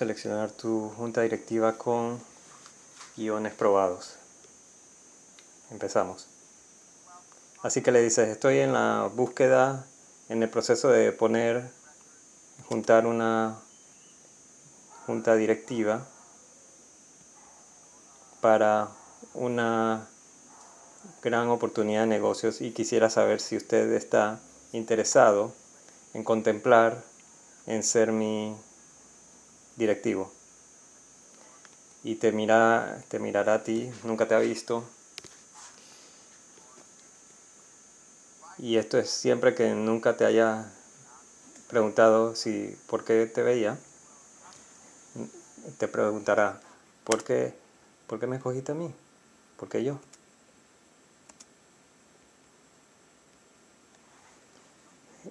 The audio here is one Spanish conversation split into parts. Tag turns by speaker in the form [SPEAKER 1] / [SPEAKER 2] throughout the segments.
[SPEAKER 1] seleccionar tu junta directiva con guiones probados. Empezamos. Así que le dices, estoy en la búsqueda, en el proceso de poner, juntar una junta directiva para una gran oportunidad de negocios y quisiera saber si usted está interesado en contemplar en ser mi directivo. Y te, mira, te mirará a ti, nunca te ha visto. Y esto es siempre que nunca te haya preguntado si por qué te veía. Te preguntará, ¿por qué, ¿por qué me escogiste a mí? ¿Por qué yo?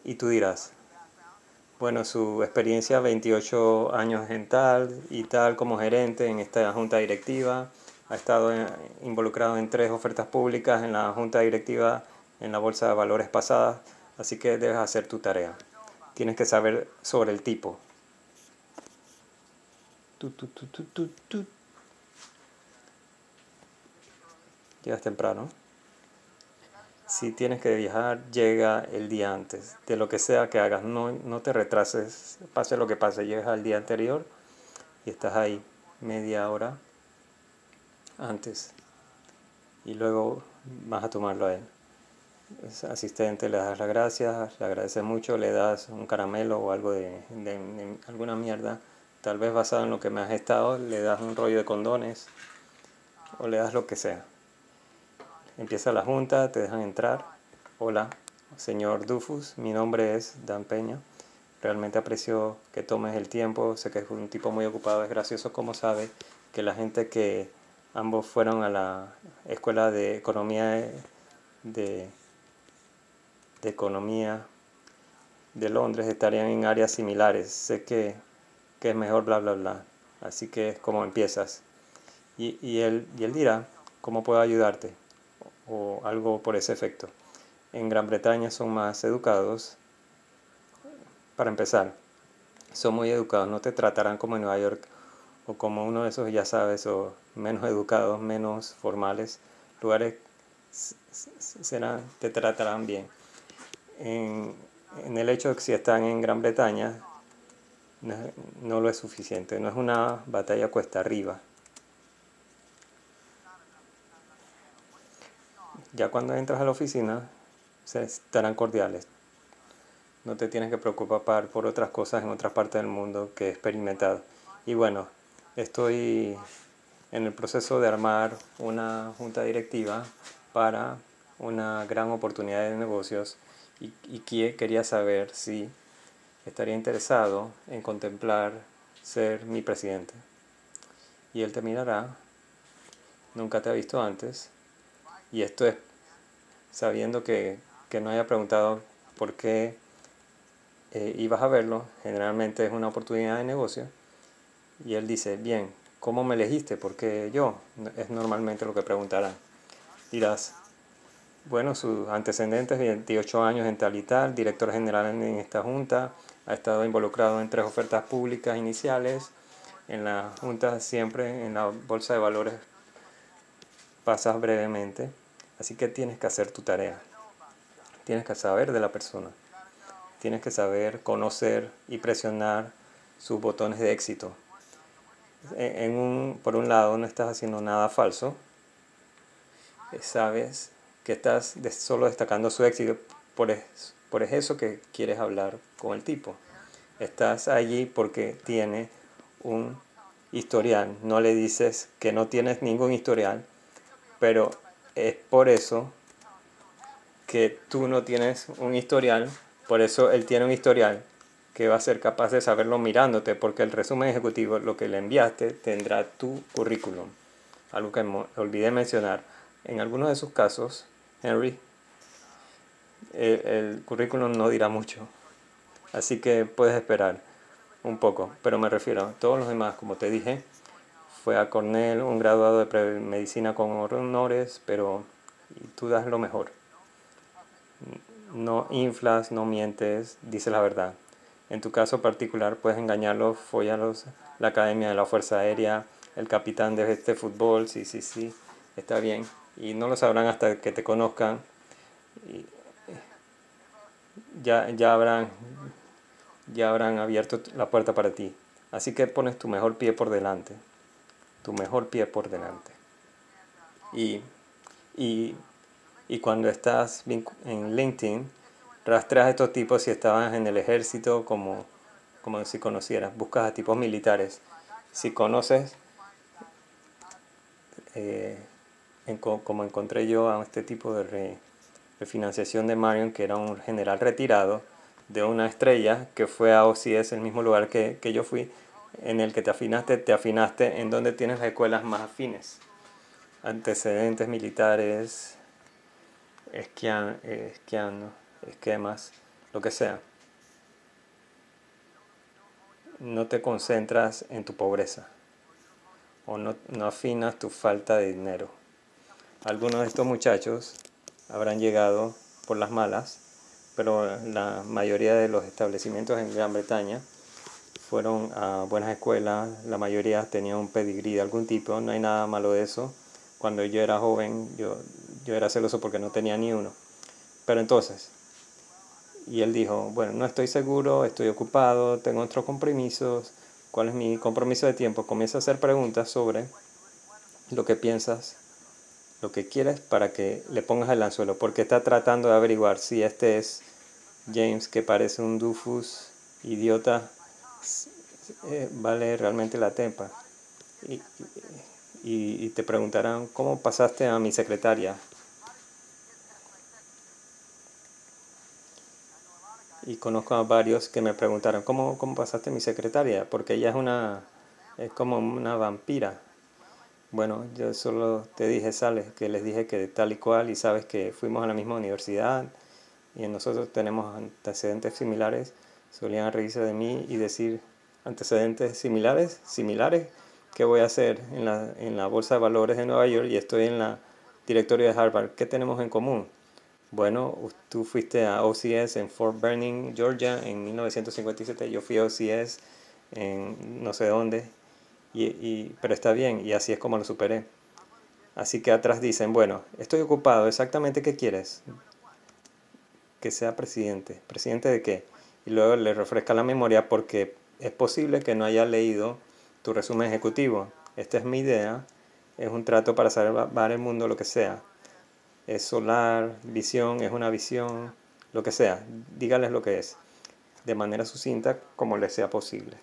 [SPEAKER 1] Y tú dirás, bueno, su experiencia, 28 años en tal y tal como gerente en esta junta directiva, ha estado involucrado en tres ofertas públicas en la junta directiva en la bolsa de valores pasada, así que debes hacer tu tarea. Tienes que saber sobre el tipo. Llegas temprano si tienes que viajar, llega el día antes. De lo que sea que hagas, no, no te retrases, pase lo que pase, llegas al día anterior y estás ahí media hora antes. Y luego vas a tomarlo a él. Asistente, le das las gracias, le agradeces mucho, le das un caramelo o algo de, de alguna mierda, tal vez basado en lo que me has estado, le das un rollo de condones o le das lo que sea. Empieza la junta, te dejan entrar. Hola, señor Dufus, mi nombre es Dan Peña. Realmente aprecio que tomes el tiempo, sé que es un tipo muy ocupado, es gracioso como sabe que la gente que ambos fueron a la escuela de economía de, de economía de Londres estarían en áreas similares. Sé que, que, es mejor bla bla bla. Así que es como empiezas. Y, y, él, y él dirá, ¿cómo puedo ayudarte? O algo por ese efecto. En Gran Bretaña son más educados. Para empezar, son muy educados, no te tratarán como en Nueva York o como uno de esos, ya sabes, o menos educados, menos formales. Lugares serán, te tratarán bien. En, el hecho de que si están en Gran Bretaña, no, no lo es suficiente, no es una batalla cuesta arriba Ya cuando entras a la oficina, se estarán cordiales. No te tienes que preocupar por otras cosas en otras partes del mundo que he experimentado. Y bueno, estoy en el proceso de armar una junta directiva para una gran oportunidad de negocios y, y quería saber si estaría interesado en contemplar ser mi presidente. Y él te mirará, nunca te ha visto antes, y esto es sabiendo que, no haya preguntado por qué eh, ibas a verlo. Generalmente es una oportunidad de negocio. Y él dice, bien, ¿cómo me elegiste? Porque yo? Es normalmente lo que preguntarán. Dirás, bueno, sus antecedentes, 28 años en tal y tal, director general en esta junta, ha estado involucrado en tres ofertas públicas iniciales, en la junta siempre en la bolsa de valores pasas brevemente, así que tienes que hacer tu tarea. Tienes que saber de la persona. Tienes que saber, conocer y presionar sus botones de éxito. En un, por un lado, no estás haciendo nada falso. Sabes que estás solo destacando su éxito. Por, por eso que quieres hablar con el tipo. Estás allí porque tiene un historial. No le dices que no tienes ningún historial pero es por eso que tú no tienes un historial, por eso él tiene un historial que va a ser capaz de saberlo mirándote, porque el resumen ejecutivo, lo que le enviaste, tendrá tu currículum. Algo que olvidé mencionar. En algunos de sus casos, Henry, el, el currículum no dirá mucho. Así que puedes esperar un poco, pero me refiero a todos los demás, como te dije, fue a Cornell, un graduado de medicina con honores, pero tú das lo mejor. No inflas, no mientes, dices la verdad. En tu caso particular puedes engañarlos, follarlos la Academia de la Fuerza Aérea, el capitán de este fútbol, sí, sí, sí, está bien. Y no lo sabrán hasta que te conozcan. Y ya, ya, habrán, ya habrán abierto la puerta para ti. Así que pones tu mejor pie por delante. Tu mejor pie por delante. Y, y, y cuando estás en LinkedIn, rastreas a estos tipos si estaban en el ejército como, como si conocieras. Buscas a tipos militares. Si conoces, eh, como encontré yo a este tipo de refinanciación de Marion, que era un general retirado de una estrella que fue a OCS, el mismo lugar que, que yo fui, en el que te afinaste, te afinaste en donde tienes las escuelas más afines. Antecedentes militares, esquian, esquiando, esquemas, lo que sea. No te concentras en tu pobreza o no, no afinas tu falta de dinero. Algunos de estos muchachos habrán llegado por las malas, pero la mayoría de los establecimientos en Gran Bretaña fueron a buenas escuelas, la mayoría tenía un pedigrí de algún tipo, no hay nada malo de eso. Cuando yo era joven, yo, yo era celoso porque no tenía ni uno. Pero entonces, y él dijo, bueno, no estoy seguro, estoy ocupado, tengo otros compromisos, ¿cuál es mi compromiso de tiempo? Comienza a hacer preguntas sobre lo que piensas lo que quieres para que le pongas el anzuelo, porque está tratando de averiguar si este es James, que parece un dufus idiota, eh, vale realmente la tempa. Y, y, te preguntarán, ¿cómo pasaste a mi secretaria? Y conozco a varios que me preguntaron, ¿cómo, cómo pasaste a mi secretaria? Porque ella es una, es como una vampira bueno, yo solo te dije, sales, que les dije que tal y cual y sabes que fuimos a la misma universidad y nosotros tenemos antecedentes similares. Solían reírse de mí y decir, antecedentes similares, similares, ¿qué voy a hacer en la, en la Bolsa de Valores de Nueva York y estoy en la directorio de Harvard? ¿Qué tenemos en común? Bueno, tú fuiste a OCS en Fort Benning, Georgia, en 1957. Yo fui a OCS en no sé dónde, y, pero está bien, y así es como lo superé. Así que atrás dicen, bueno, estoy ocupado, exactamente qué quieres? Que sea presidente. ¿Presidente de qué? Y luego le refresca la memoria porque es posible que no haya leído tu resumen ejecutivo. Esta es mi idea, es un trato para salvar el mundo, lo que sea. Es solar, visión, es una visión, lo que sea. Dígales lo que es, de manera sucinta como les sea posible.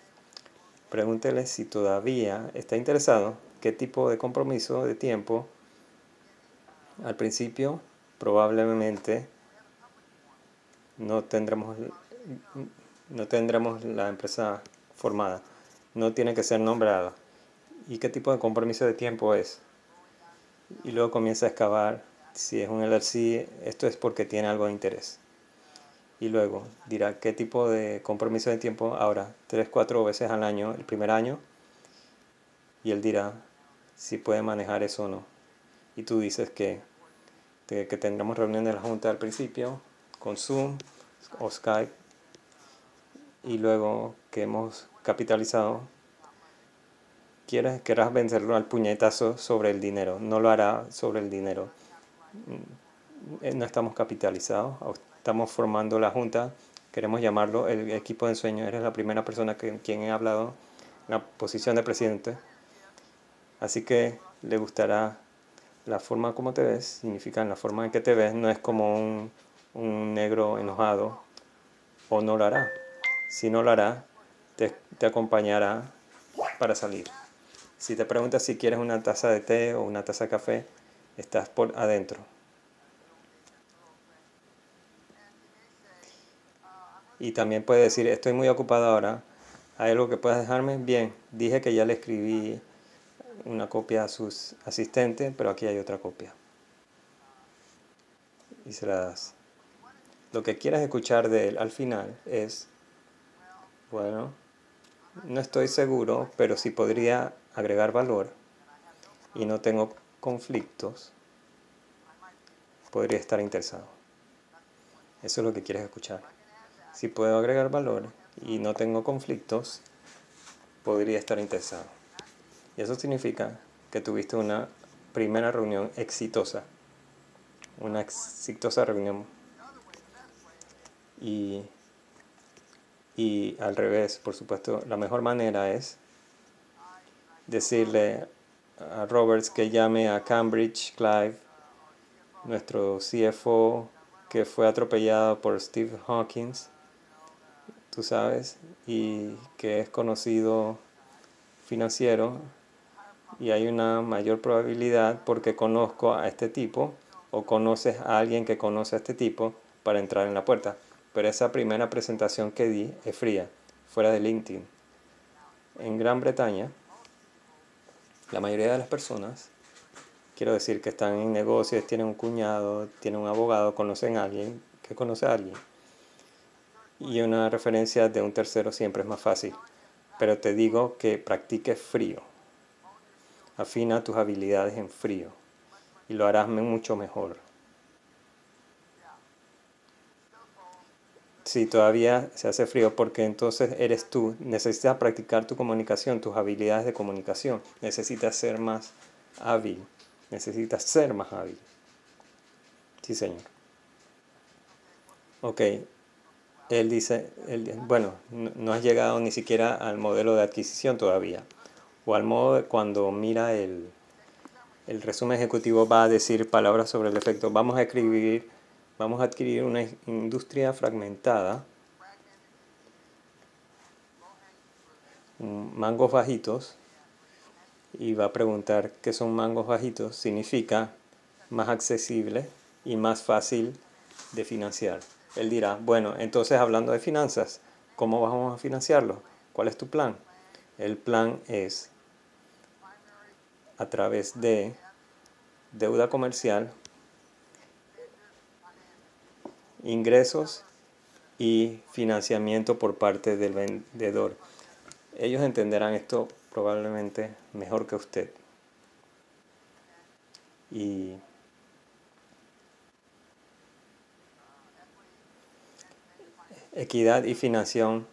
[SPEAKER 1] Pregúntele si todavía está interesado, qué tipo de compromiso de tiempo. Al principio, probablemente no tendremos, no tendremos la empresa formada. No tiene que ser nombrada. ¿Y qué tipo de compromiso de tiempo es? Y luego comienza a excavar. Si es un LLC, esto es porque tiene algo de interés y luego dirá qué tipo de compromiso de tiempo ahora, tres, cuatro veces al año, el primer año, y él dirá si puede manejar eso o no. Y tú dices que, que tendremos reunión de la Junta al principio, con Zoom o Skype, y luego que hemos capitalizado, quieres, querrás vencerlo al puñetazo sobre el dinero, no lo hará sobre el dinero. Mm, no estamos capitalizados, estamos formando la junta, queremos llamarlo el equipo de ensueño, eres la primera persona que quien he hablado en la posición de presidente, así que le gustará la forma como te ves, significa la forma en que te ves, no es como un, un negro enojado, o no lo hará. Si no lo hará, te, acompañará para salir. Si te preguntas si quieres una taza de té o una taza de café, estás por adentro. Y también puede decir, estoy muy ocupado ahora, ¿hay algo que puedas dejarme? Bien, dije que ya le escribí una copia a sus asistentes, pero aquí hay otra copia. Y se la das. Lo que quieras escuchar de él al final es, bueno, no estoy seguro, pero si podría agregar valor y no tengo conflictos, podría estar interesado. Eso es lo que quieres escuchar si puedo agregar valor y no tengo conflictos, podría estar interesado. Y eso significa que tuviste una primera reunión exitosa. Una exitosa reunión. Y, y al revés, por supuesto, la mejor manera es decirle a Roberts que llame a Cambridge Clive, nuestro CFO que fue atropellado por Steve Hawkins, tú sabes, y que es conocido financiero, y hay una mayor probabilidad porque conozco a este tipo o conoces a alguien que conoce a este tipo para entrar en la puerta. Pero esa primera presentación que di es fría, fuera de LinkedIn. En Gran Bretaña, la mayoría de las personas, quiero decir que están en negocios, tienen un cuñado, tienen un abogado, conocen a alguien que conoce a alguien. Y una referencia de un tercero siempre es más fácil. Pero te digo que practiques frío. Afina tus habilidades en frío y lo harás mucho mejor. Si todavía se hace frío, porque entonces eres tú, necesitas practicar tu comunicación, tus habilidades de comunicación, necesitas ser más hábil, necesitas ser más hábil. Sí, señor. Ok, él dice, bueno, no has llegado ni siquiera al modelo de adquisición todavía, o al modo de cuando mira el, el resumen ejecutivo va a decir palabras sobre el efecto. Vamos a escribir vamos a adquirir una industria fragmentada, mangos bajitos, y va a preguntar qué son mangos bajitos, significa más accesible y más fácil de financiar. Él dirá, bueno, entonces hablando de finanzas, ¿cómo vamos a financiarlo? ¿Cuál es tu plan? El plan es a través de deuda comercial ingresos y financiamiento por parte del vendedor. Ellos entenderán esto probablemente mejor que usted. Y equidad y financiación,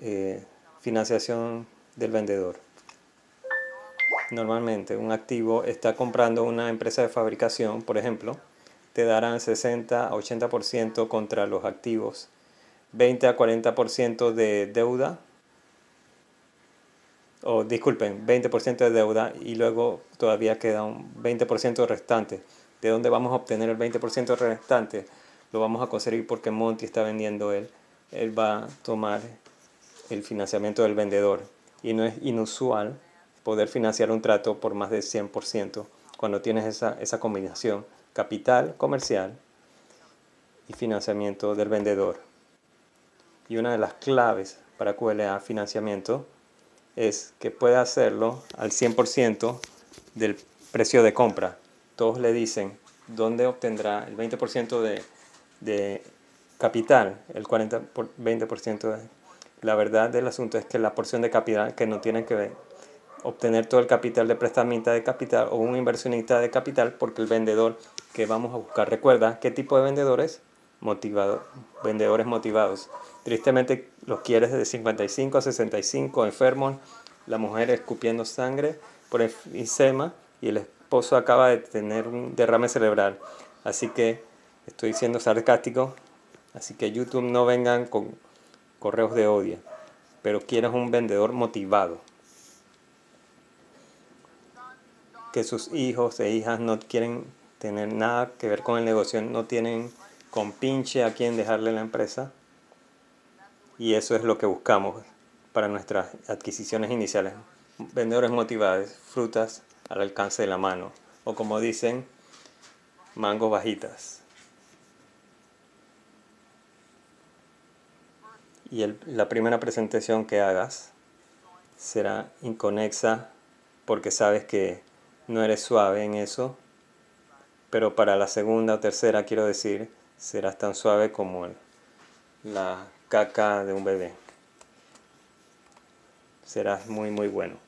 [SPEAKER 1] eh, financiación del vendedor. Normalmente un activo está comprando una empresa de fabricación, por ejemplo, te darán 60 a 80% contra los activos, 20 a 40% de deuda, o disculpen, 20% de deuda y luego todavía queda un 20% restante. ¿De dónde vamos a obtener el 20% restante? Lo vamos a conseguir porque Monty está vendiendo él. Él va a tomar el financiamiento del vendedor. Y no es inusual poder financiar un trato por más del 100% cuando tienes esa, esa combinación capital comercial y financiamiento del vendedor. Y una de las claves para QLA financiamiento es que pueda hacerlo al 100% del precio de compra. Todos le dicen dónde obtendrá el 20% de, de, capital, el 40 20% de... La verdad del asunto es que la porción de capital que no tiene que ver obtener todo el capital de prestamista de capital o un inversionista de capital porque el vendedor que vamos a buscar. Recuerda, ¿qué tipo de vendedores? Motivado, vendedores motivados. Tristemente los quieres de 55 a 65, enfermos, la mujer escupiendo sangre por enfisema y el esposo acaba de tener un derrame cerebral. Así que estoy siendo sarcástico, así que YouTube no vengan con correos de odio, pero quieres un vendedor motivado. Que sus hijos e hijas no quieren tener nada que ver con el negocio, no tienen con pinche a quién dejarle la empresa. Y eso es lo que buscamos para nuestras adquisiciones iniciales. Vendedores motivados, frutas al alcance de la mano. O como dicen, mangos bajitas. Y la primera presentación que hagas será inconexa porque sabes que no eres suave en eso pero para la segunda o tercera, quiero decir, serás tan suave como la caca de un bebé. Serás muy, muy bueno.